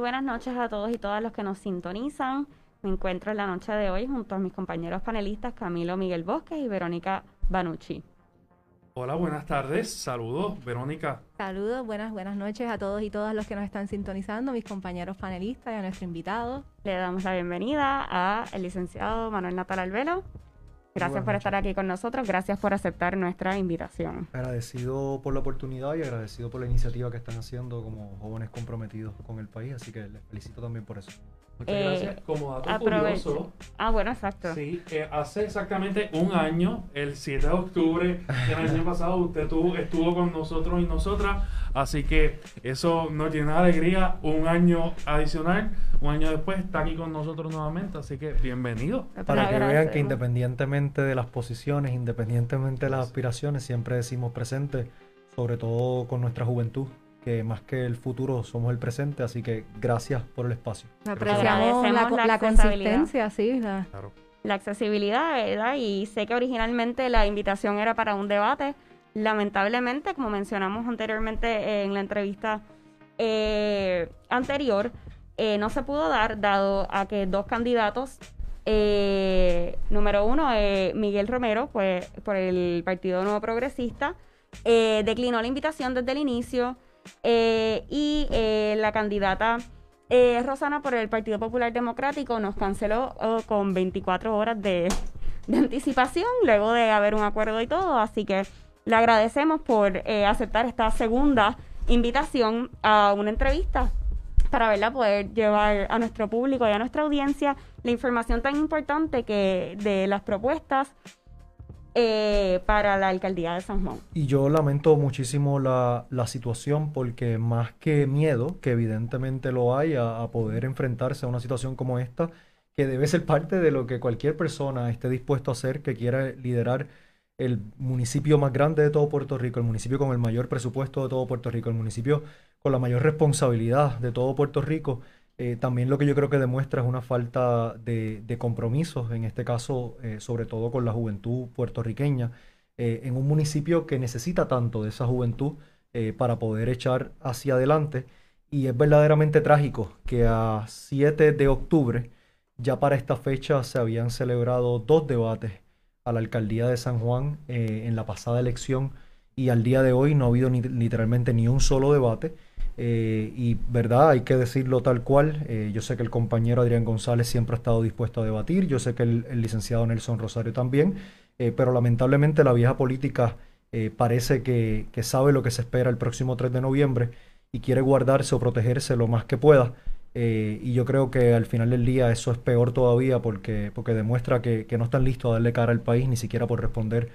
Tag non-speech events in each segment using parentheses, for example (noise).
Buenas noches a todos y todas los que nos sintonizan. Me encuentro en la noche de hoy junto a mis compañeros panelistas Camilo Miguel Bosques y Verónica Banucci. Hola, buenas tardes. Saludos, Verónica. Saludos, buenas, buenas noches a todos y todas los que nos están sintonizando, mis compañeros panelistas y a nuestro invitado. Le damos la bienvenida al licenciado Manuel Natal Albelo. Gracias por estar aquí con nosotros, gracias por aceptar nuestra invitación. Agradecido por la oportunidad y agradecido por la iniciativa que están haciendo como jóvenes comprometidos con el país, así que les felicito también por eso. Muchas eh, gracias. Como dato curioso. Ah, bueno, exacto. Sí, eh, hace exactamente un año, el 7 de octubre del (laughs) año pasado, usted tuvo, estuvo con nosotros y nosotras. Así que eso nos llena de alegría. Un año adicional, un año después, está aquí con nosotros nuevamente. Así que bienvenido. Para que vean que independientemente de las posiciones, independientemente de las aspiraciones, siempre decimos presente, sobre todo con nuestra juventud que más que el futuro somos el presente, así que gracias por el espacio. Apreciamos la, la, consistencia, sí. La... la accesibilidad, ¿verdad? Y sé que originalmente la invitación era para un debate. Lamentablemente, como mencionamos anteriormente en la entrevista eh, anterior, eh, no se pudo dar, dado a que dos candidatos, eh, número uno, Miguel Romero, pues por el Partido Nuevo Progresista, declinó la invitación desde el inicio. Eh, y eh, la candidata eh, Rosana por el Partido Popular Democrático nos canceló oh, con 24 horas de, anticipación, luego de haber un acuerdo y todo. Así que le agradecemos por aceptar esta segunda invitación a una entrevista para verla poder llevar a nuestro público y a nuestra audiencia la información tan importante que de las propuestas eh, para la alcaldía de San Juan. Y yo lamento muchísimo la, situación porque más que miedo, que evidentemente lo hay a, poder enfrentarse a una situación como esta, que debe ser parte de lo que cualquier persona esté dispuesto a hacer, que quiera liderar el municipio más grande de todo Puerto Rico, el municipio con el mayor presupuesto de todo Puerto Rico, el municipio con la mayor responsabilidad de todo Puerto Rico, eh, también lo que yo creo que demuestra es una falta de, compromisos, en este caso, eh, sobre todo con la juventud puertorriqueña, eh, en un municipio que necesita tanto de esa juventud para poder echar hacia adelante. Y es verdaderamente trágico que a 7 de octubre, ya para esta fecha, se habían celebrado dos debates a la alcaldía de San Juan en la pasada elección y al día de hoy no ha habido ni, literalmente ni un solo debate. Eh, y verdad, hay que decirlo tal cual. Eh, yo sé que el compañero Adrián González siempre ha estado dispuesto a debatir, yo sé que el, licenciado Nelson Rosario también, eh, pero lamentablemente la vieja política parece que, sabe lo que se espera el próximo 3 de noviembre y quiere guardarse o protegerse lo más que pueda. y yo creo que al final del día eso es peor todavía porque, porque demuestra que, que no están listos a darle cara al país, ni siquiera por responder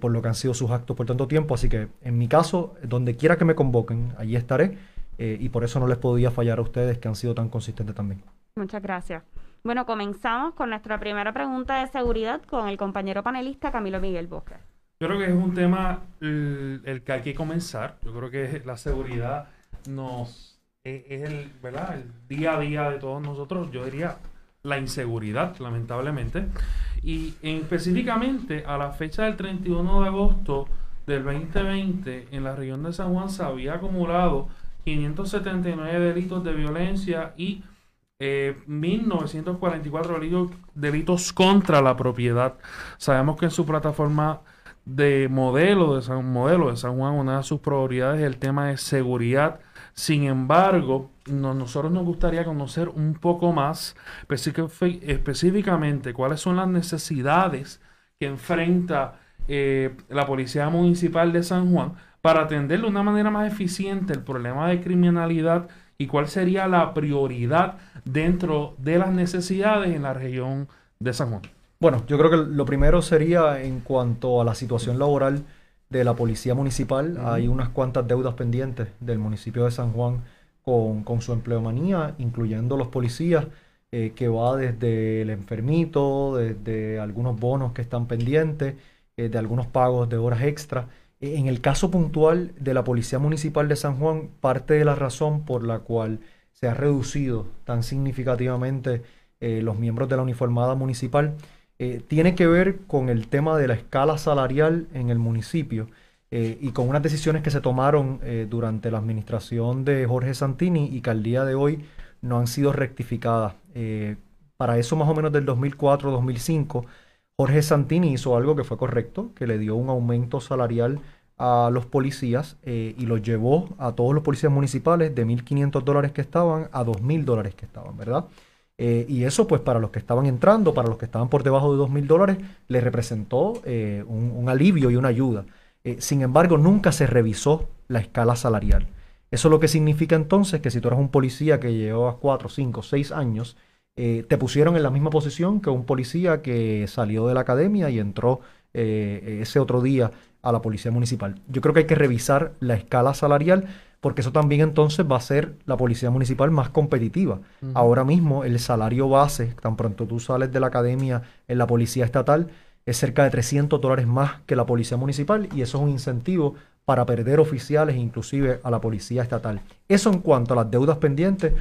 por lo que han sido sus actos por tanto tiempo. Así que en mi caso, donde quiera que me convoquen, allí estaré. Eh, y por eso no les podía fallar a ustedes que han sido tan consistentes también. Muchas gracias. Bueno, comenzamos con nuestra primera pregunta de seguridad con el compañero panelista Camilo Miguel Bosque. Yo creo que es un tema el, que hay que comenzar. Yo creo que la seguridad nos es, el, ¿verdad? el día a día de todos nosotros. Yo diría la inseguridad, lamentablemente. Y específicamente a la fecha del 31 de agosto del 2020, en la región de San Juan se había acumulado 579 delitos de violencia y 1944 eh, delitos, contra la propiedad. Sabemos que en su plataforma de modelo de San, modelo de San Juan, una de sus prioridades es el tema de seguridad. Sin embargo, nosotros nos gustaría conocer un poco más específicamente cuáles son las necesidades que enfrenta eh, la Policía Municipal de San Juan para atender de una manera más eficiente el problema de criminalidad y cuál sería la prioridad dentro de las necesidades en la región de San Juan. Bueno, yo creo que lo primero sería en cuanto a la situación laboral de la policía municipal. Hay unas cuantas deudas pendientes del municipio de San Juan con, con su empleomanía, incluyendo los policías, eh, que va desde el enfermito, desde algunos bonos que están pendientes, eh, de algunos pagos de horas extra. En el caso puntual de la Policía Municipal de San Juan, parte de la razón por la cual se ha reducido tan significativamente eh, los miembros de la uniformada municipal eh, tiene que ver con el tema de la escala salarial en el municipio eh, y con unas decisiones que se tomaron durante la administración de Jorge Santini y que al día de hoy no han sido rectificadas. Para eso más o menos del 2004-2005, Jorge Santini hizo algo que fue correcto, que le dio un aumento salarial a los policías eh, y los llevó a todos los policías municipales de 1.500 dólares que estaban a 2.000 dólares que estaban, ¿verdad? Eh, y eso, pues, para los que estaban entrando, para los que estaban por debajo de 2.000 dólares, le representó eh, un, alivio y una ayuda. sin embargo, nunca se revisó la escala salarial. Eso lo que significa entonces que si tú eres un policía que llevas 4, 5, 6 años, te pusieron en la misma posición que un policía que salió de la academia y entró ese otro día a la policía municipal. Yo creo que hay que revisar la escala salarial porque eso también entonces va a ser la policía municipal más competitiva. Ahora mismo el salario base, tan pronto tú sales de la academia en la policía estatal, es cerca de 300 dólares más que la policía municipal y eso es un incentivo para perder oficiales inclusive a la policía estatal. Eso en cuanto a las deudas pendientes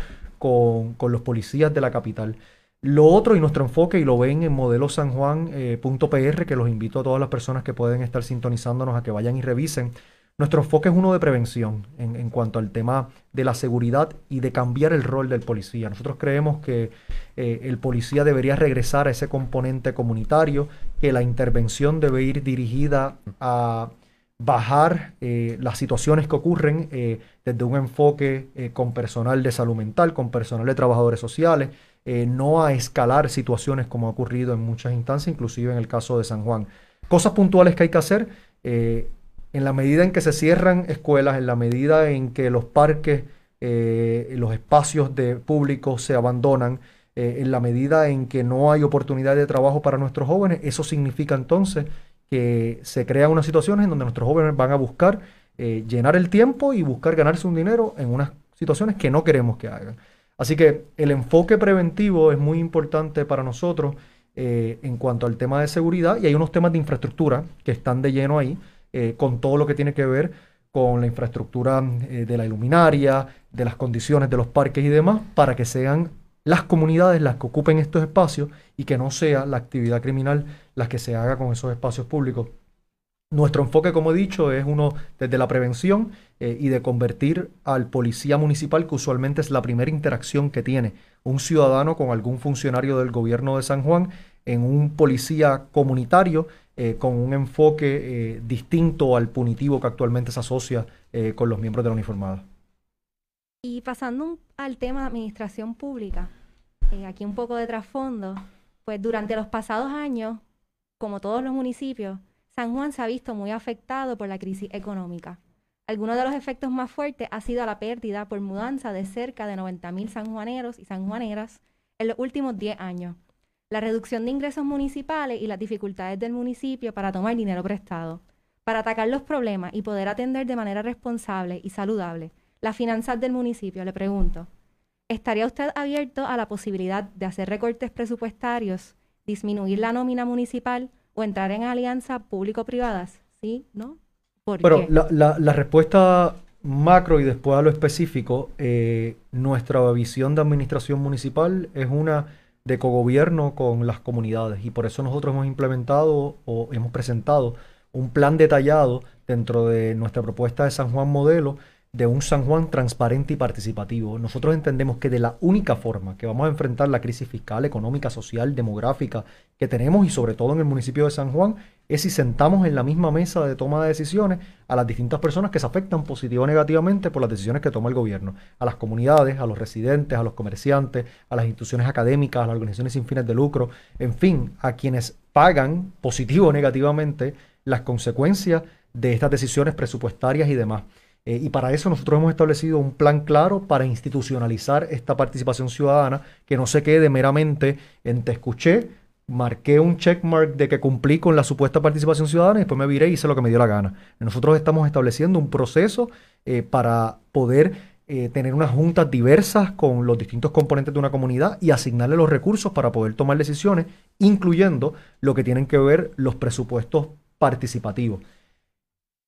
con, los policías de la capital. Lo otro y nuestro enfoque, y lo ven en modelosanjuan.pr, eh, que los invito a todas las personas que pueden estar sintonizándonos a que vayan y revisen. Nuestro enfoque es uno de prevención en, cuanto al tema de la seguridad y de cambiar el rol del policía. Nosotros creemos que eh, el policía debería regresar a ese componente comunitario, que la intervención debe ir dirigida a bajar eh, las situaciones que ocurren desde un enfoque con personal de salud mental, con personal de trabajadores sociales, eh, no a escalar situaciones como ha ocurrido en muchas instancias, inclusive en el caso de San Juan. Cosas puntuales que hay que hacer, eh, en la medida en que se cierran escuelas, en la medida en que los parques, eh, los espacios de público se abandonan, en la medida en que no hay oportunidad de trabajo para nuestros jóvenes, eso significa entonces que se crean unas situaciones en donde nuestros jóvenes van a buscar llenar el tiempo y buscar ganarse un dinero en unas situaciones que no queremos que hagan. Así que el enfoque preventivo es muy importante para nosotros eh, en cuanto al tema de seguridad y hay unos temas de infraestructura que están de lleno ahí eh, con todo lo que tiene que ver con la infraestructura eh, de la iluminaria, de las condiciones de los parques y demás, para que sean las comunidades las que ocupen estos espacios y que no sea la actividad criminal la que se haga con esos espacios públicos. Nuestro enfoque, como he dicho, es uno desde la prevención eh, y de convertir al policía municipal, que usualmente es la primera interacción que tiene un ciudadano con algún funcionario del gobierno de San Juan, en un policía comunitario eh, con un enfoque eh, distinto al punitivo que actualmente se asocia con los miembros de la uniformada. Y pasando al tema de administración pública, aquí un poco de trasfondo, pues durante los pasados años, como todos los municipios, San Juan se ha visto muy afectado por la crisis económica. Algunos de los efectos más fuertes ha sido la pérdida por mudanza de cerca de 90.000 sanjuaneros y sanjuaneras en los últimos 10 años, la reducción de ingresos municipales y las dificultades del municipio para tomar dinero prestado. Para atacar los problemas y poder atender de manera responsable y saludable las finanzas del municipio, le pregunto, ¿estaría usted abierto a la posibilidad de hacer recortes presupuestarios, disminuir la nómina municipal o entrar en alianzas público-privadas? ¿Sí? ¿No? Pero la, la, respuesta macro y después a lo específico, eh, nuestra visión de administración municipal es una de cogobierno con las comunidades y por eso nosotros hemos implementado o hemos presentado un plan detallado dentro de nuestra propuesta de San Juan Modelo de un San Juan transparente y participativo. Nosotros entendemos que de la única forma que vamos a enfrentar la crisis fiscal, económica, social, demográfica que tenemos y sobre todo en el municipio de San Juan es si sentamos en la misma mesa de toma de decisiones a las distintas personas que se afectan positivo o negativamente por las decisiones que toma el gobierno, a las comunidades, a los residentes, a los comerciantes, a las instituciones académicas, a las organizaciones sin fines de lucro, en fin, a quienes pagan positivo o negativamente las consecuencias de estas decisiones presupuestarias y demás. Eh, y para eso nosotros hemos establecido un plan claro para institucionalizar esta participación ciudadana, que no se quede meramente en te escuché, marqué un checkmark de que cumplí con la supuesta participación ciudadana y después me viré y hice lo que me dio la gana. Nosotros estamos estableciendo un proceso eh, para poder eh, tener unas juntas diversas con los distintos componentes de una comunidad y asignarle los recursos para poder tomar decisiones, incluyendo lo que tienen que ver los presupuestos participativos.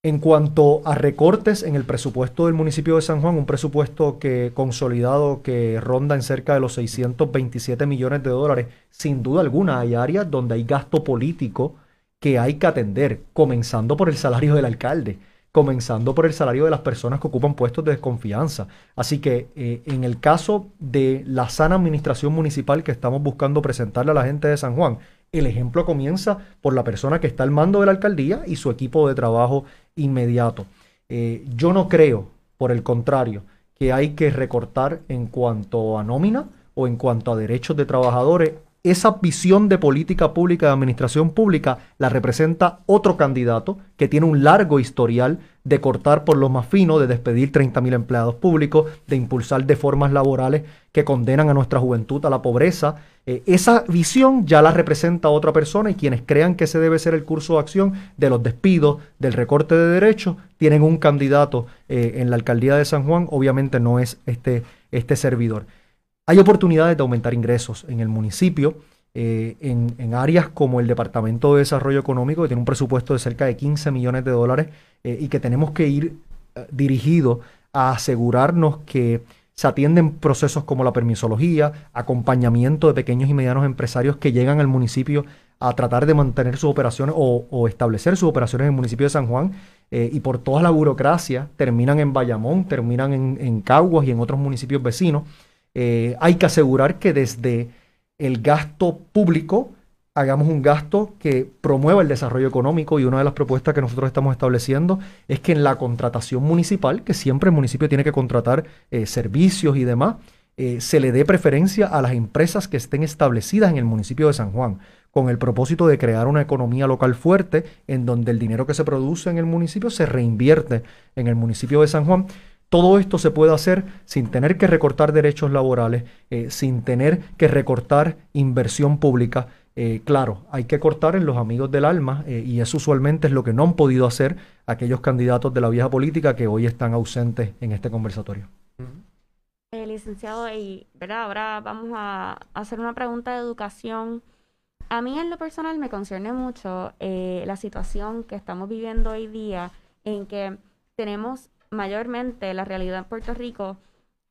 En cuanto a recortes en el presupuesto del municipio de San Juan, un presupuesto que consolidado que ronda en cerca de los 627 millones de dólares, sin duda alguna hay áreas donde hay gasto político que hay que atender, comenzando por el salario del alcalde. comenzando por el salario de las personas que ocupan puestos de desconfianza. Así que eh, en el caso de la sana administración municipal que estamos buscando presentarle a la gente de San Juan, el ejemplo comienza por la persona que está al mando de la alcaldía y su equipo de trabajo inmediato. Eh, yo no creo, por el contrario, que hay que recortar en cuanto a nómina o en cuanto a derechos de trabajadores esa visión de política pública, de administración pública, la representa otro candidato que tiene un largo historial de cortar por lo más fino, de despedir 30.000 empleados públicos, de impulsar deformas laborales que condenan a nuestra juventud a la pobreza. Eh, esa visión ya la representa otra persona y quienes crean que ese debe ser el curso de acción de los despidos, del recorte de derechos, tienen un candidato eh, en la alcaldía de San Juan, obviamente no es este, este servidor. Hay oportunidades de aumentar ingresos en el municipio, eh, en, áreas como el Departamento de Desarrollo Económico, que tiene un presupuesto de cerca de 15 millones de dólares eh, y que tenemos que ir eh, dirigidos a asegurarnos que se atienden procesos como la permisología, acompañamiento de pequeños y medianos empresarios que llegan al municipio a tratar de mantener sus operaciones o, establecer sus operaciones en el municipio de San Juan y por toda la burocracia terminan en Bayamón, terminan en, en Caguas y en otros municipios vecinos. Eh, hay que asegurar que desde el gasto público hagamos un gasto que promueva el desarrollo económico y una de las propuestas que nosotros estamos estableciendo es que en la contratación municipal, que siempre el municipio tiene que contratar eh, servicios y demás, eh, se le dé preferencia a las empresas que estén establecidas en el municipio de San Juan, con el propósito de crear una economía local fuerte en donde el dinero que se produce en el municipio se reinvierte en el municipio de San Juan todo esto se puede hacer sin tener que recortar derechos laborales, eh, sin tener que recortar inversión pública. Eh, claro, hay que cortar en los amigos del alma eh, y eso usualmente es lo que no han podido hacer aquellos candidatos de la vieja política que hoy están ausentes en este conversatorio. licenciado, y, ¿verdad? ahora vamos a hacer una pregunta de educación. A mí en lo personal me concierne mucho la situación que estamos viviendo hoy día en que tenemos mayormente la realidad en Puerto Rico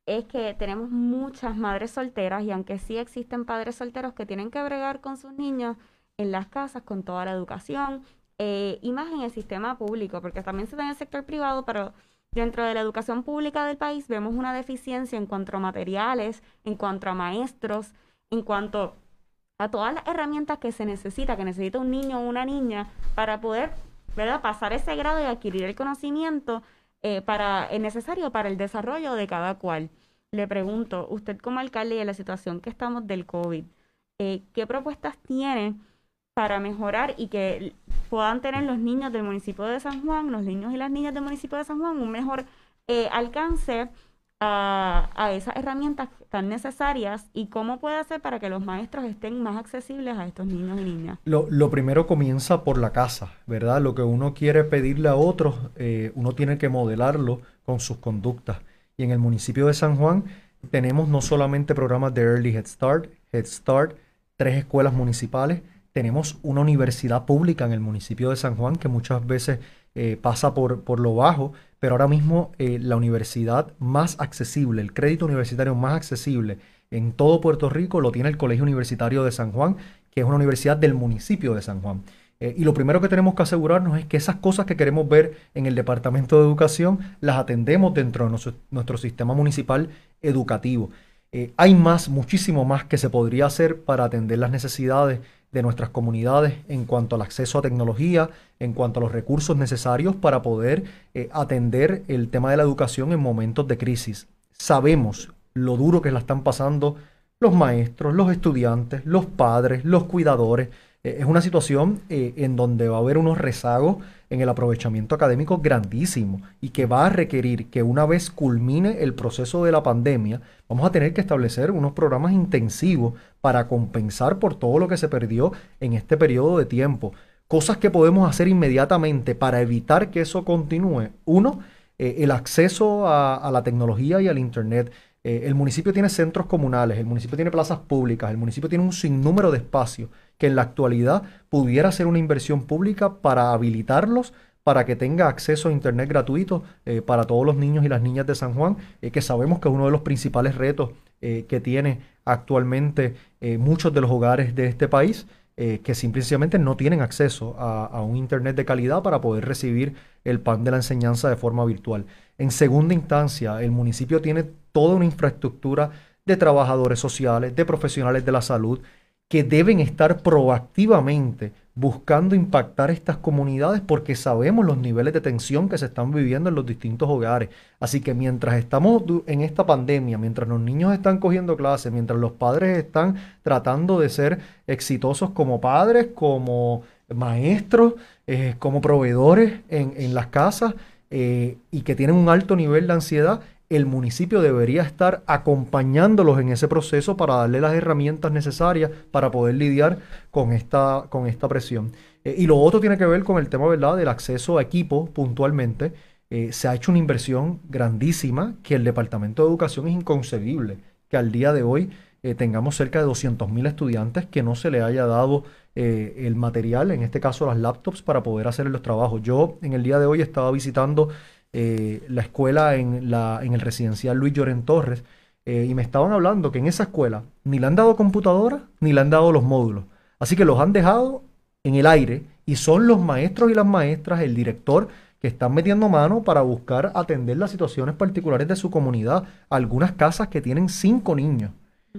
es que tenemos muchas madres solteras y aunque sí existen padres solteros que tienen que bregar con sus niños en las casas con toda la educación eh, y más en el sistema público, porque también se da en el sector privado, pero dentro de la educación pública del país vemos una deficiencia en cuanto a materiales, en cuanto a maestros, en cuanto a todas las herramientas que se necesita, que necesita un niño o una niña para poder ¿verdad? pasar ese grado y adquirir el conocimiento eh, para, es necesario para el desarrollo de cada cual. Le pregunto, usted como alcalde y en la situación que estamos del COVID, eh, ¿qué propuestas tiene para mejorar y que puedan tener los niños del municipio de San Juan, los niños y las niñas del municipio de San Juan, un mejor eh, alcance a, esas herramientas tan necesarias y cómo puede hacer para que los maestros estén más accesibles a estos niños y niñas? Lo, primero comienza por la casa, ¿verdad? Lo que uno quiere pedirle a otros, eh, uno tiene que modelarlo con sus conductas. Y en el municipio de San Juan tenemos no solamente programas de Early Head Start, Head Start, tres escuelas municipales, tenemos una universidad pública en el municipio de San Juan que muchas veces eh, pasa por, por lo bajo, pero ahora mismo eh, la universidad más accesible, el crédito universitario más accesible en todo Puerto Rico lo tiene el Colegio Universitario de San Juan, que es una universidad del municipio de San Juan. Eh, y lo primero que tenemos que asegurarnos es que esas cosas que queremos ver en el Departamento de Educación las atendemos dentro de nuestro, sistema municipal educativo. hay más, muchísimo más que se podría hacer para atender las necesidades de nuestras comunidades en cuanto al acceso a tecnología, en cuanto a los recursos necesarios para poder eh, atender el tema de la educación en momentos de crisis. Sabemos lo duro que la están pasando los maestros, los estudiantes, los padres, los cuidadores. Eh, es una situación eh, en donde va a haber unos rezagos en el aprovechamiento académico grandísimo y que va a requerir que una vez culmine el proceso de la pandemia, vamos a tener que establecer unos programas intensivos para compensar por todo lo que se perdió en este periodo de tiempo. Cosas que podemos hacer inmediatamente para evitar que eso continúe. Uno, eh, el acceso a, la tecnología y al Internet. Eh, el municipio tiene centros comunales, el municipio tiene plazas públicas, el municipio tiene un sinnúmero de espacios que en la actualidad pudiera ser una inversión pública para habilitarlos para que tenga acceso a Internet gratuito eh, para todos los niños y las niñas de San Juan, eh, que sabemos que es uno de los principales retos que tiene actualmente muchos de los hogares de este país. eh, que simplemente no tienen acceso a, a, un Internet de calidad para poder recibir el pan de la enseñanza de forma virtual. En segunda instancia, el municipio tiene toda una infraestructura de trabajadores sociales, de profesionales de la salud, que deben estar proactivamente buscando impactar estas comunidades porque sabemos los niveles de tensión que se están viviendo en los distintos hogares. Así que mientras estamos en esta pandemia, mientras los niños están cogiendo clases, mientras los padres están tratando de ser exitosos como padres, como maestros, eh, como proveedores en, las casas eh, y que tienen un alto nivel de ansiedad, el municipio debería estar acompañándolos en ese proceso para darle las herramientas necesarias para poder lidiar con esta, con esta presión. Eh, y lo otro tiene que ver con el tema ¿verdad? del acceso a equipo puntualmente. Eh, se ha hecho una inversión grandísima que el Departamento de Educación es inconcebible que al día de hoy eh, tengamos cerca de 200.000 estudiantes que no se le haya dado el material, en este caso las laptops, para poder hacer los trabajos. Yo en el día de hoy estaba visitando eh, la escuela en, la, en el residencial Luis Lloren Torres, eh, y me estaban hablando que en esa escuela ni le han dado computadora ni le han dado los módulos. Así que los han dejado en el aire y son los maestros y las maestras, el director, que están metiendo mano para buscar atender las situaciones particulares de su comunidad. Algunas casas que tienen cinco niños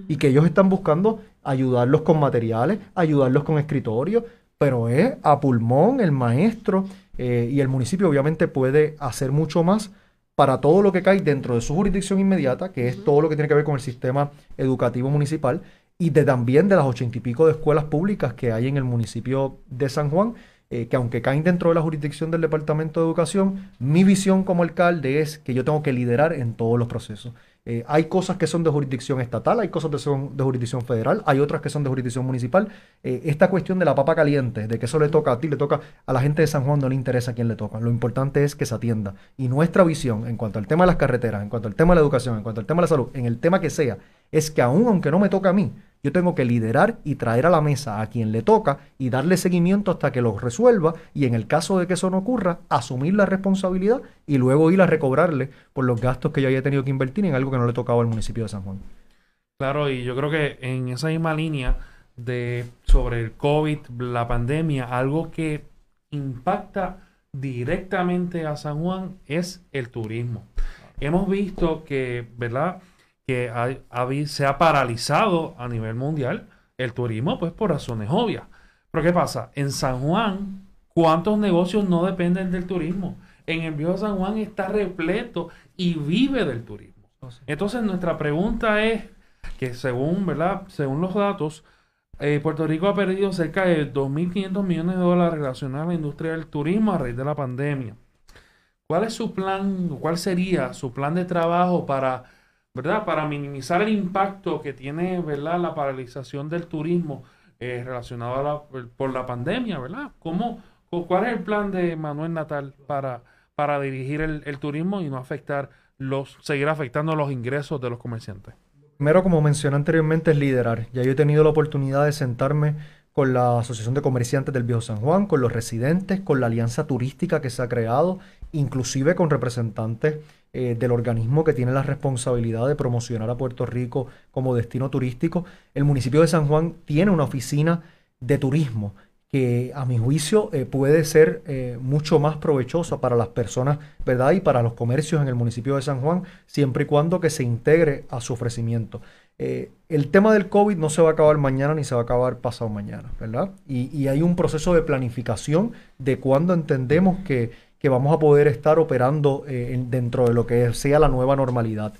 y que ellos están buscando ayudarlos con materiales, ayudarlos con escritorio, pero es a pulmón el maestro eh, y el municipio obviamente puede hacer mucho más para todo lo que cae dentro de su jurisdicción inmediata, que es todo lo que tiene que ver con el sistema educativo municipal, y de también de las ochenta y pico de escuelas públicas que hay en el municipio de San Juan, eh, que aunque caen dentro de la jurisdicción del Departamento de Educación, mi visión como alcalde es que yo tengo que liderar en todos los procesos. Eh, hay cosas que son de jurisdicción estatal, hay cosas que son de jurisdicción federal, hay otras que son de jurisdicción municipal. Eh, esta cuestión de la papa caliente, de que eso le toca a ti, le toca a la gente de San Juan, no le interesa a quién le toca. Lo importante es que se atienda. Y nuestra visión en cuanto al tema de las carreteras, en cuanto al tema de la educación, en cuanto al tema de la salud, en el tema que sea, es que aún aunque no me toca a mí, yo tengo que liderar y traer a la mesa a quien le toca y darle seguimiento hasta que lo resuelva y en el caso de que eso no ocurra, asumir la responsabilidad y luego ir a recobrarle por los gastos que yo haya tenido que invertir en algo que no le tocaba al municipio de San Juan. Claro, y yo creo que en esa misma línea de sobre el COVID, la pandemia, algo que impacta directamente a San Juan es el turismo. Hemos visto que, ¿verdad? Que se ha paralizado a nivel mundial el turismo, pues por razones obvias. Pero ¿qué pasa? En San Juan, ¿cuántos negocios no dependen del turismo? En el viejo San Juan está repleto y vive del turismo. Oh, Entonces nuestra pregunta es que según, ¿verdad? Según los datos, eh, Puerto Rico ha perdido cerca de 2.500 millones de dólares relacionados a la industria del turismo a raíz de la pandemia. ¿Cuál es su plan, cuál sería su plan de trabajo para ¿verdad? Para minimizar el impacto que tiene, ¿verdad? La paralización del turismo eh, relacionado por la pandemia, ¿verdad? ¿Cómo, ¿Cuál es el plan de Manuel Natal para, para dirigir el, turismo y no afectar los, seguir afectando los ingresos de los comerciantes? Primero, como mencioné anteriormente, es liderar. Ya yo he tenido la oportunidad de sentarme con la Asociación de Comerciantes del Viejo San Juan, con los residentes, con la alianza turística que se ha creado, inclusive con representantes eh, del organismo que tiene la responsabilidad de promocionar a Puerto Rico como destino turístico. El municipio de San Juan tiene una oficina de turismo que a mi juicio eh, puede ser eh, mucho más provechosa para las personas, ¿verdad? Y para los comercios en el municipio de San Juan, siempre y cuando que se integre a su ofrecimiento. el tema del COVID no se va a acabar mañana ni se va a acabar pasado mañana, ¿verdad? Y, y hay un proceso de planificación de cuando entendemos que que vamos a poder estar operando eh, dentro de lo que sea la nueva normalidad.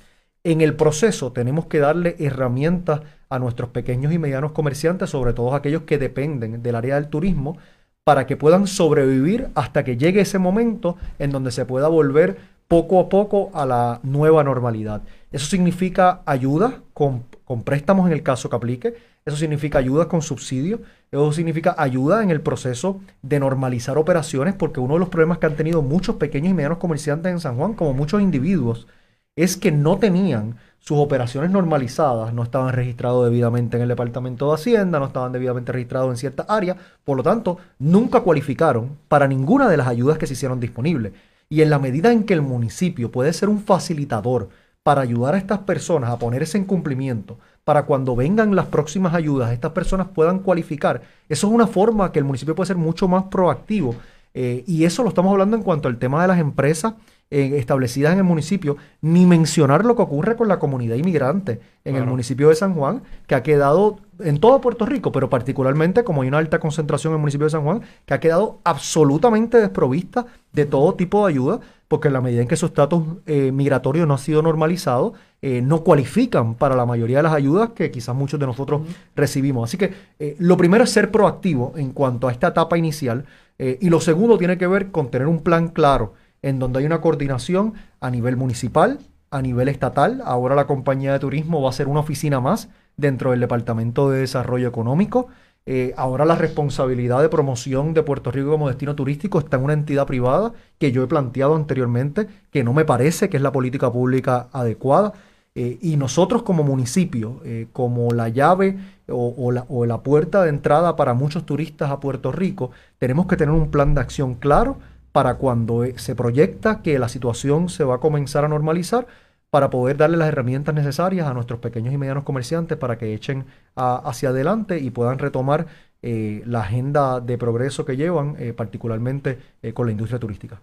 En el proceso tenemos que darle herramientas a nuestros pequeños y medianos comerciantes, sobre todo aquellos que dependen del área del turismo, para que puedan sobrevivir hasta que llegue ese momento en donde se pueda volver poco a poco a la nueva normalidad. Eso significa ayuda con, con préstamos en el caso que aplique, eso significa ayuda con subsidios, eso significa ayuda en el proceso de normalizar operaciones, porque uno de los problemas que han tenido muchos pequeños y medianos comerciantes en San Juan, como muchos individuos, es que no tenían sus operaciones normalizadas, no estaban registrados debidamente en el Departamento de Hacienda, no estaban debidamente registrados en cierta área, por lo tanto, nunca cualificaron para ninguna de las ayudas que se hicieron disponibles. Y en la medida en que el municipio puede ser un facilitador para ayudar a estas personas a ponerse en cumplimiento, para cuando vengan las próximas ayudas, estas personas puedan cualificar. Eso es una forma que el municipio puede ser mucho más proactivo. eh, y eso lo estamos hablando en cuanto al tema de las empresas eh, establecidas en el municipio, ni mencionar lo que ocurre con la comunidad inmigrante en el municipio de San Juan, que ha quedado en todo Puerto Rico, pero particularmente como hay una alta concentración en el municipio de San Juan, que ha quedado absolutamente desprovista de todo tipo de ayuda, porque en la medida en que su estatus eh, migratorio no ha sido normalizado, eh, no cualifican para la mayoría de las ayudas que quizás muchos de nosotros recibimos. Así que eh, lo primero es ser proactivo en cuanto a esta etapa inicial eh, y lo segundo tiene que ver con tener un plan claro en donde hay una coordinación a nivel municipal, a nivel estatal. Ahora la compañía de turismo va a ser una oficina más dentro del Departamento de Desarrollo Económico. Eh, ahora la responsabilidad de promoción de Puerto Rico como destino turístico está en una entidad privada que yo he planteado anteriormente, que no me parece que es la política pública adecuada. Eh, y nosotros como municipio, eh, como la llave o, la, o la puerta de entrada para muchos turistas a Puerto Rico, tenemos que tener un plan de acción claro para cuando se proyecta que la situación se va a comenzar a normalizar, para poder darle las herramientas necesarias a nuestros pequeños y medianos comerciantes para que echen hacia adelante y puedan retomar eh, la agenda de progreso que llevan, eh, particularmente eh, con la industria turística.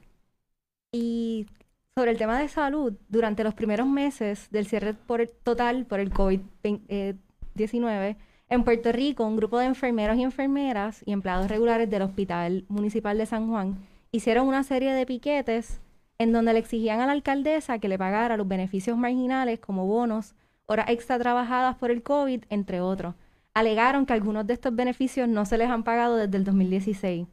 Y sobre el tema de salud, durante los primeros meses del cierre total por el COVID-19, en Puerto Rico, un grupo de enfermeros y enfermeras y empleados regulares del Hospital Municipal de San Juan hicieron una serie de piquetes en donde le exigían a la alcaldesa que le pagara los beneficios marginales como bonos, horas extra trabajadas por el COVID, entre otros. Alegaron que algunos de estos beneficios no se les han pagado desde el 2016.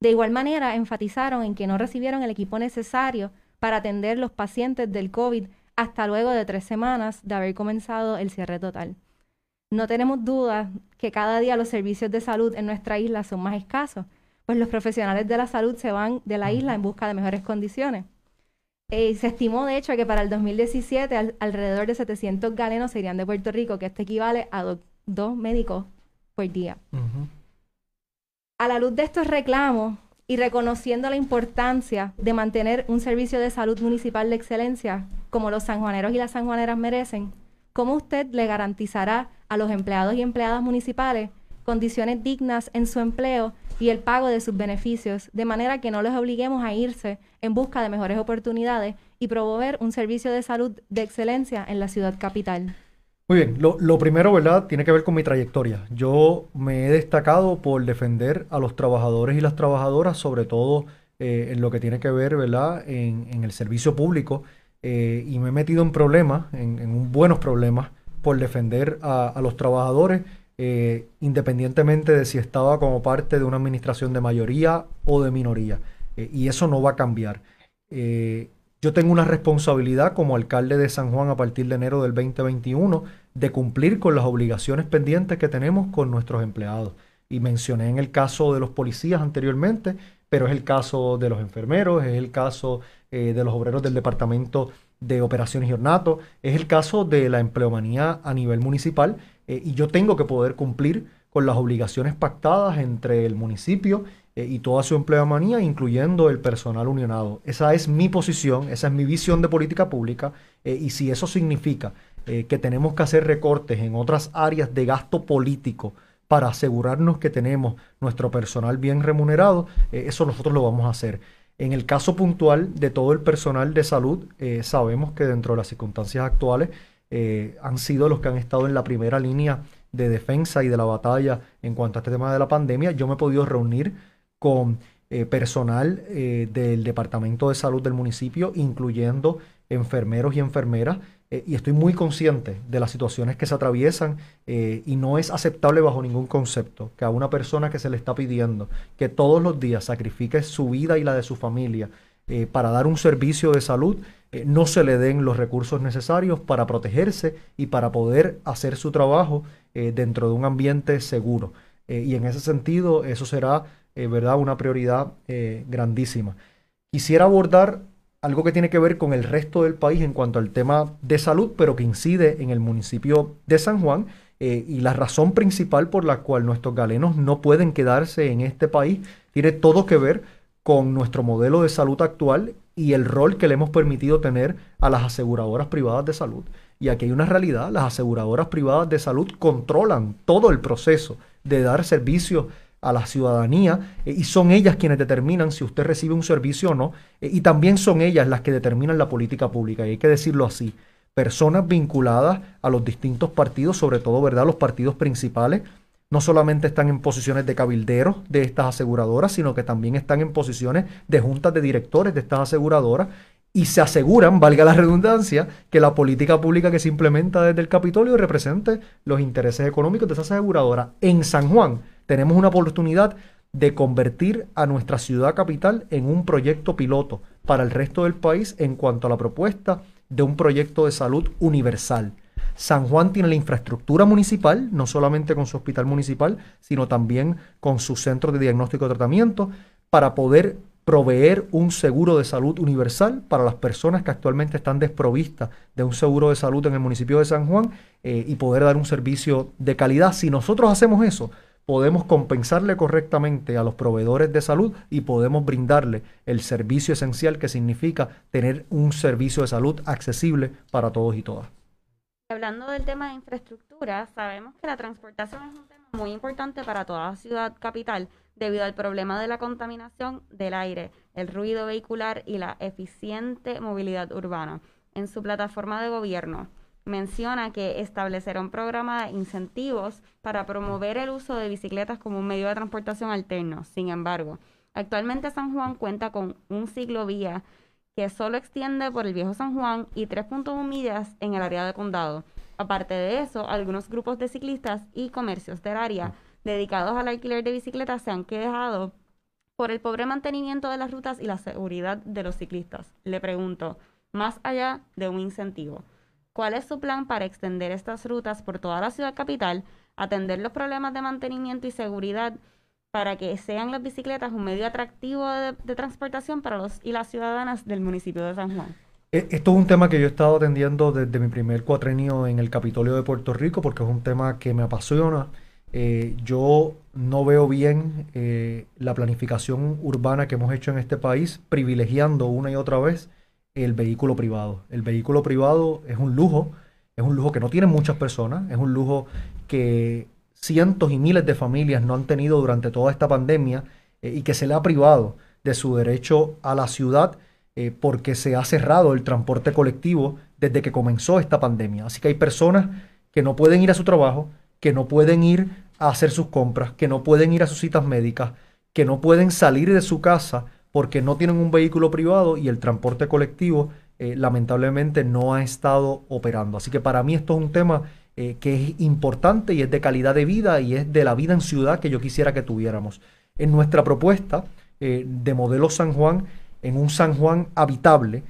De igual manera, enfatizaron en que no recibieron el equipo necesario para atender los pacientes del COVID hasta luego de tres semanas de haber comenzado el cierre total. No tenemos duda que cada día los servicios de salud en nuestra isla son más escasos, pues los profesionales de la salud se van de la isla en busca de mejores condiciones. Eh, se estimó, de hecho, que para el 2017 al- alrededor de 700 galenos se irían de Puerto Rico, que esto equivale a do- dos médicos por día. A la luz de estos reclamos y reconociendo la importancia de mantener un servicio de salud municipal de excelencia como los sanjuaneros y las sanjuaneras merecen, ¿cómo usted le garantizará a los empleados y empleadas municipales condiciones dignas en su empleo y el pago de sus beneficios, de manera que no les obliguemos a irse en busca de mejores oportunidades y promover un servicio de salud de excelencia en la ciudad capital? Muy bien, lo, lo primero, ¿verdad? Tiene que ver con mi trayectoria. Yo me he destacado por defender a los trabajadores y las trabajadoras, sobre todo eh, en lo que tiene que ver, ¿verdad? En, en el servicio público. eh, y me he metido en problemas, en, en buenos problemas, por defender a, a los trabajadores, eh, independientemente de si estaba como parte de una administración de mayoría o de minoría. Eh, y eso no va a cambiar. Eh, yo tengo una responsabilidad como alcalde de San Juan a partir de enero del 2021 de cumplir con las obligaciones pendientes que tenemos con nuestros empleados. Y mencioné en el caso de los policías anteriormente, pero es el caso de los enfermeros, es el caso de los obreros del Departamento de Operaciones y Ornato, es el caso de la empleomanía a nivel municipal eh, y yo tengo que poder cumplir con las obligaciones pactadas entre el municipio eh, y toda su empleomanía, incluyendo el personal unionado. Esa es mi posición, esa es mi visión de política pública eh, y si eso significa que tenemos que hacer recortes en otras áreas de gasto político para asegurarnos que tenemos nuestro personal bien remunerado, eso nosotros lo vamos a hacer. En el caso puntual de todo el personal de salud, sabemos que dentro de las circunstancias actuales eh, han sido los que han estado en la primera línea de defensa y de la batalla en cuanto a este tema de la pandemia. Yo me he podido reunir con eh, personal eh, del Departamento de Salud del municipio, incluyendo enfermeros y enfermeras, y estoy muy consciente de las situaciones que se atraviesan y no es aceptable bajo ningún concepto que a una persona que se le está pidiendo que todos los días sacrifique su vida y la de su familia eh, para dar un servicio de salud, eh, no se le den los recursos necesarios para protegerse y para poder hacer su trabajo eh, dentro de un ambiente seguro. Y en ese sentido, eso será, ¿verdad?, una prioridad grandísima. Quisiera abordar algo que tiene que ver con el resto del país en cuanto al tema de salud, pero que incide en el municipio de San Juan. y la razón principal por la cual nuestros galenos no pueden quedarse en este país tiene todo que ver con nuestro modelo de salud actual y el rol que le hemos permitido tener a las aseguradoras privadas de salud. Y aquí hay una realidad, las aseguradoras privadas de salud controlan todo el proceso de dar servicios a la ciudadanía eh, y son ellas quienes determinan si usted recibe un servicio o no eh, y también son ellas las que determinan la política pública y hay que decirlo así. Personas vinculadas a los distintos partidos, sobre todo, ¿verdad? Los partidos principales, no solamente están en posiciones de cabilderos de estas aseguradoras, sino que también están en posiciones de juntas de directores de estas aseguradoras y se aseguran, valga la redundancia, que la política pública que se implementa desde el Capitolio represente los intereses económicos de esa aseguradora. En San Juan tenemos una oportunidad de convertir a nuestra ciudad capital en un proyecto piloto para el resto del país en cuanto a la propuesta de un proyecto de salud universal. San Juan tiene la infraestructura municipal, no solamente con su hospital municipal, sino también con su centro de diagnóstico y tratamiento, para poder proveer un seguro de salud universal para las personas que actualmente están desprovistas de un seguro de salud en el municipio de San Juan eh, y poder dar un servicio de calidad. Si nosotros hacemos eso, podemos compensarle correctamente a los proveedores de salud y podemos brindarle el servicio esencial que significa tener un servicio de salud accesible para todos y todas. Hablando del tema de infraestructura, sabemos que la transportación es un tema muy importante para toda ciudad capital debido al problema de la contaminación del aire, el ruido vehicular y la eficiente movilidad urbana. En su plataforma de gobierno menciona que establecerá un programa de incentivos para promover el uso de bicicletas como un medio de transportación alterno. Sin embargo, actualmente San Juan cuenta con un ciclovía que solo extiende por el viejo San Juan y 3.1 millas en el área de condado. Aparte de eso, algunos grupos de ciclistas y comercios del área dedicados al alquiler de bicicletas se han quejado por el pobre mantenimiento de las rutas y la seguridad de los ciclistas. Le pregunto, más allá de un incentivo, ¿cuál es su plan para extender estas rutas por toda la ciudad capital, atender los problemas de mantenimiento y seguridad para que sean las bicicletas un medio atractivo de, transportación para los y las ciudadanas del municipio de San Juan? E, esto es un tema que yo he estado atendiendo desde mi primer cuatrenio en el Capitolio de Puerto Rico porque es un tema que me apasiona eh, yo no veo bien eh, la planificación urbana que hemos hecho en este país, privilegiando una y otra vez el vehículo privado. El vehículo privado es un lujo, es un lujo que no tienen muchas personas, es un lujo que cientos y miles de familias no han tenido durante toda esta pandemia eh, y que se le ha privado de su derecho a la ciudad porque se ha cerrado el transporte colectivo desde que comenzó esta pandemia. Así que hay personas que no pueden ir a su trabajo, que no pueden ir a hacer sus compras, que no pueden ir a sus citas médicas, que no pueden salir de su casa porque no tienen un vehículo privado y el transporte colectivo eh, lamentablemente no ha estado operando. Así que para mí esto es un tema eh, que es importante y es de calidad de vida y es de la vida en ciudad que yo quisiera que tuviéramos. En nuestra propuesta eh, de modelo San Juan, en un San Juan habitable,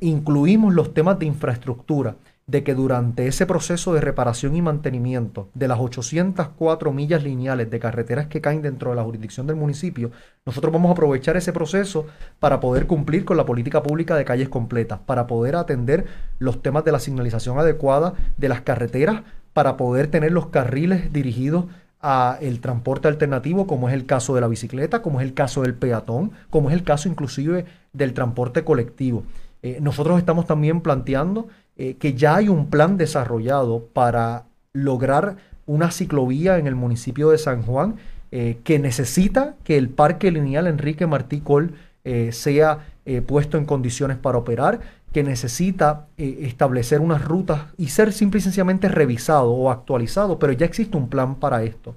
incluimos los temas de infraestructura de que durante ese proceso de reparación y mantenimiento de las 804 millas lineales de carreteras que caen dentro de la jurisdicción del municipio, nosotros vamos a aprovechar ese proceso para poder cumplir con la política pública de calles completas, para poder atender los temas de la señalización adecuada de las carreteras, para poder tener los carriles dirigidos a el transporte alternativo, como es el caso de la bicicleta, como es el caso del peatón, como es el caso inclusive del transporte colectivo. Eh, nosotros estamos también planteando eh, que ya hay un plan desarrollado para lograr una ciclovía en el municipio de San Juan eh, que necesita que el parque lineal Enrique Martí Col eh, sea puesto en condiciones para operar, que necesita establecer unas rutas y ser simple y sencillamente revisado o actualizado, pero ya existe un plan para esto.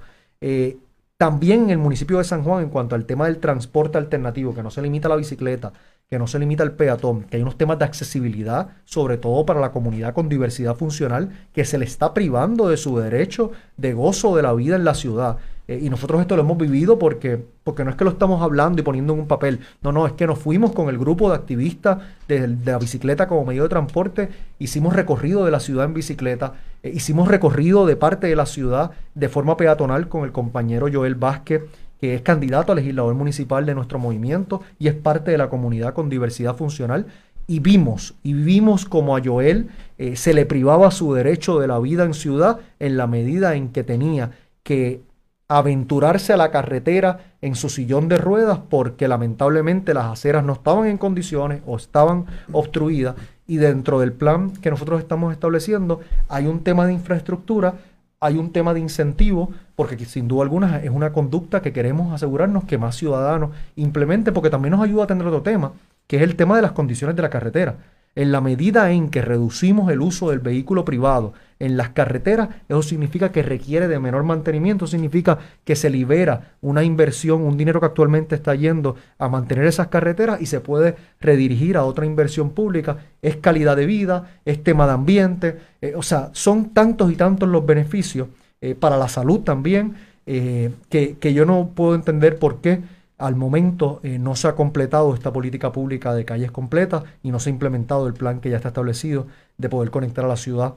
también en el municipio de San Juan, en cuanto al tema del transporte alternativo, que no se limita a la bicicleta, que no se limita al peatón, que hay unos temas de accesibilidad, sobre todo para la comunidad con diversidad funcional, que se le está privando de su derecho de gozo de la vida en la ciudad. Eh, y nosotros esto lo hemos vivido porque, porque no es que lo estamos hablando y poniendo en un papel, no, no, es que nos fuimos con el grupo de activistas de, la bicicleta como medio de transporte, hicimos recorrido de la ciudad en bicicleta, eh, hicimos recorrido de parte de la ciudad de forma peatonal con el compañero Joel Vázquez que es candidato a legislador municipal de nuestro movimiento y es parte de la comunidad con diversidad funcional. Y vimos, y vimos como a Joel eh, se le privaba su derecho de la vida en ciudad en la medida en que tenía que aventurarse a la carretera en su sillón de ruedas porque lamentablemente las aceras no estaban en condiciones o estaban obstruidas y dentro del plan que nosotros estamos estableciendo hay un tema de infraestructura, hay un tema de incentivo, porque sin duda alguna es una conducta que queremos asegurarnos que más ciudadanos implementen, porque también nos ayuda a tener otro tema, que es el tema de las condiciones de la carretera. En la medida en que reducimos el uso del vehículo privado en las carreteras, eso significa que requiere de menor mantenimiento, significa que se libera una inversión, un dinero que actualmente está yendo a mantener esas carreteras y se puede redirigir a otra inversión pública. Es calidad de vida, es tema de ambiente, eh, o sea, son tantos y tantos los beneficios eh, para la salud también, eh, que, que yo no puedo entender por qué al momento no se ha completado esta política pública de calles completas y no se ha implementado el plan que ya está establecido de poder conectar a la ciudad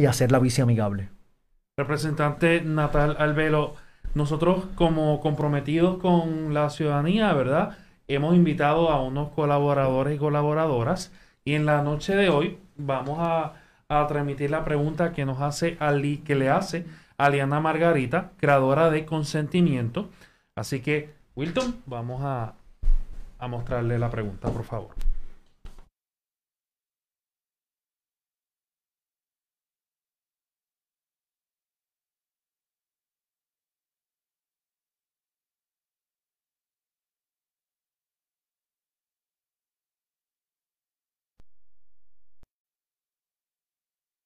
y hacerla bici amigable. Representante Natal Albelo, nosotros como comprometidos con la ciudadanía, ¿verdad? Hemos invitado a unos colaboradores y colaboradoras y en la noche de hoy vamos a, transmitir la pregunta que nos hace Ali, que le hace Aliana Margarita, creadora de consentimiento. Así que Wilton, vamos a mostrarle la pregunta, por favor.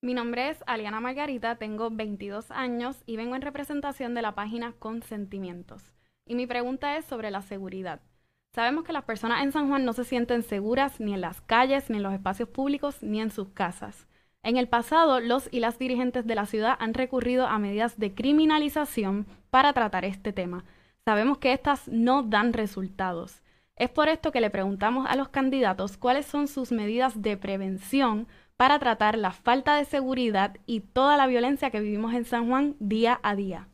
Mi nombre es Aliana Margarita, tengo 22 años y vengo en representación de la página Consentimientos. Y mi pregunta es sobre la seguridad. Sabemos que las personas en San Juan no se sienten seguras ni en las calles, ni en los espacios públicos, ni en sus casas. En el pasado, los y las dirigentes de la ciudad han recurrido a medidas de criminalización para tratar este tema. Sabemos que estas no dan resultados. Es por esto que le preguntamos a los candidatos cuáles son sus medidas de prevención para tratar la falta de seguridad y toda la violencia que vivimos en San Juan día a día.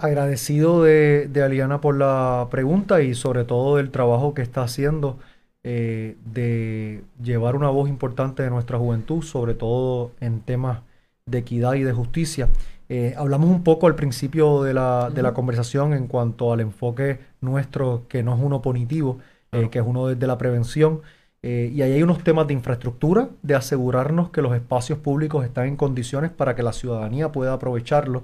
Agradecido de, de Aliana por la pregunta y sobre todo del trabajo que está haciendo eh, de llevar una voz importante de nuestra juventud, sobre todo en temas de equidad y de justicia. Eh, hablamos un poco al principio de la, de la conversación en cuanto al enfoque nuestro, que no es uno punitivo, eh, que es uno desde la prevención. y ahí hay unos temas de infraestructura, de asegurarnos que los espacios públicos están en condiciones para que la ciudadanía pueda aprovecharlos,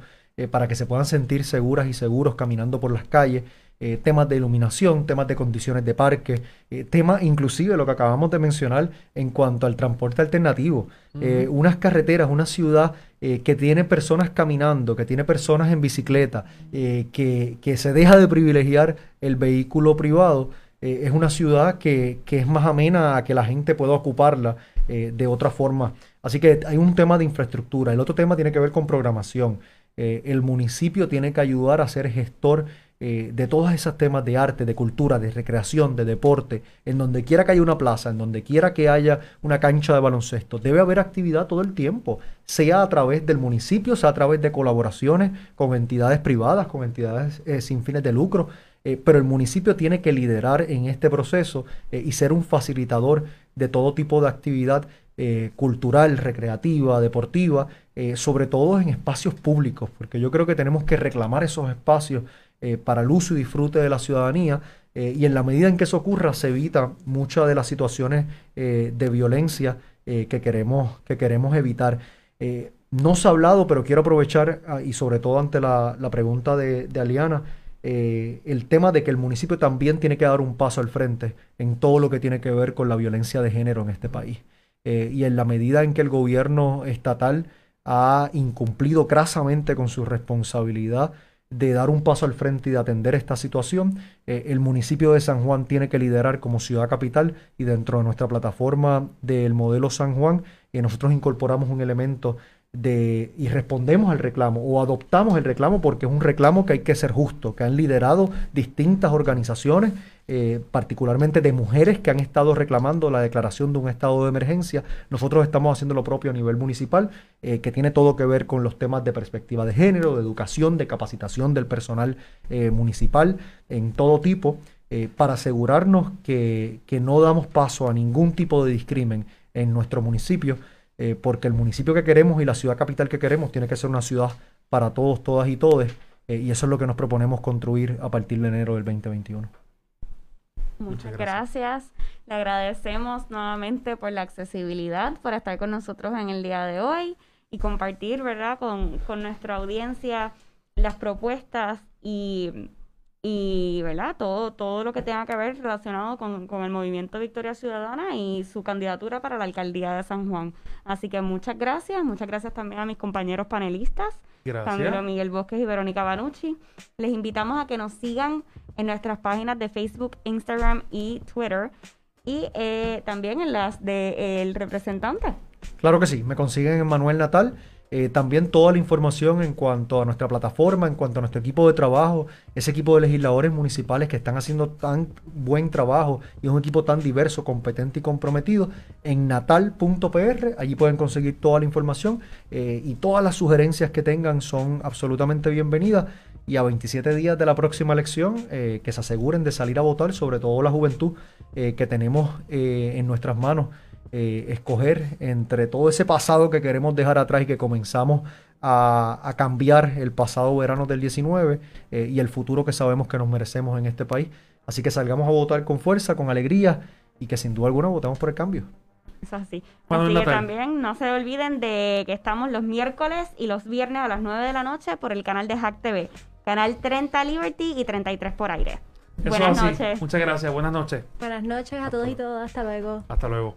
para que se puedan sentir seguras y seguros caminando por las calles. Eh, temas de iluminación, temas de condiciones de parque, eh, temas inclusive lo que acabamos de mencionar en cuanto al transporte alternativo. Eh, unas carreteras, una ciudad que tiene personas caminando, que tiene personas en bicicleta, que, que, se deja de privilegiar el vehículo privado, es una ciudad que, que, es más amena a que la gente pueda ocuparla de otra forma. Así que hay un tema de infraestructura. El otro tema tiene que ver con programación. el municipio tiene que ayudar a ser gestor eh, de todos esos temas de arte, de cultura, de recreación, de deporte, en donde quiera que haya una plaza, en donde quiera que haya una cancha de baloncesto, debe haber actividad todo el tiempo, sea a través del municipio, sea a través de colaboraciones con entidades privadas, con entidades eh, sin fines de lucro, eh, pero el municipio tiene que liderar en este proceso y ser un facilitador de todo tipo de actividad cultural, recreativa, deportiva, sobre todo en espacios públicos, porque yo creo que tenemos que reclamar esos espacios eh, para el uso y disfrute de la ciudadanía. Eh, y en la medida en que eso ocurra, se evita muchas de las situaciones eh, de violencia que, queremos, que queremos evitar. no se ha hablado, pero quiero aprovechar, ah, y sobre todo ante la, pregunta de, de Aliana, el tema de que el municipio también tiene que dar un paso al frente en todo lo que tiene que ver con la violencia de género en este país. y en la medida en que el gobierno estatal ha incumplido crasamente con su responsabilidad de dar un paso al frente y de atender esta situación. Eh, el municipio de San Juan tiene que liderar como ciudad capital y dentro de nuestra plataforma del modelo San Juan eh, nosotros incorporamos un elemento de, y respondemos al reclamo o adoptamos el reclamo porque es un reclamo que hay que ser justo, que han liderado distintas organizaciones, eh, particularmente de mujeres que han estado reclamando la declaración de un estado de emergencia. Nosotros estamos haciendo lo propio a nivel municipal, eh, que tiene todo que ver con los temas de perspectiva de género, de educación, de capacitación del personal eh, municipal en todo tipo, para asegurarnos que, que no damos paso a ningún tipo de discrimen en nuestro municipio eh, porque el municipio que queremos y la ciudad capital que queremos tiene que ser una ciudad para todos, todas y todes, eh, y eso es lo que nos proponemos construir a partir de enero del 2021. Muchas gracias. Le agradecemos nuevamente por la accesibilidad, por estar con nosotros en el día de hoy y compartir, ¿verdad?, con, con nuestra audiencia las propuestas y y ¿verdad? Todo, todo lo que tenga que ver relacionado con, el movimiento Victoria Ciudadana y su candidatura para la alcaldía de San Juan. Así que muchas gracias, muchas gracias también a mis compañeros panelistas, gracias. Miguel Bosques y Verónica Banucci. Les invitamos a que nos sigan en nuestras páginas de Facebook, Instagram y Twitter y eh, también en las del representante. Claro que sí, me consiguen en Manuel Natal eh, también toda la información en cuanto a nuestra plataforma, en cuanto a nuestro equipo de trabajo, ese equipo de legisladores municipales que están haciendo tan buen trabajo y un equipo tan diverso, competente y comprometido, en natal.pr, allí pueden conseguir toda la información eh, y todas las sugerencias que tengan son absolutamente bienvenidas. Y a 27 días de la próxima elección, eh, que se aseguren de salir a votar, sobre todo la juventud que tenemos en nuestras manos eh, escoger entre todo ese pasado que queremos dejar atrás y que comenzamos a, cambiar el pasado verano del 19 eh, y el futuro que sabemos que nos merecemos en este país. Así que salgamos a votar con fuerza, con alegría y que sin duda alguna votamos por el cambio. Eso así. así que también no se olviden de que estamos los miércoles y los viernes a las 9 de la noche por el canal de Hack TV. Canal 30 Liberty y 33 por aire. buenas noches. Muchas gracias. Buenas noches. Buenas noches a todos y todas. Hasta luego. Hasta luego.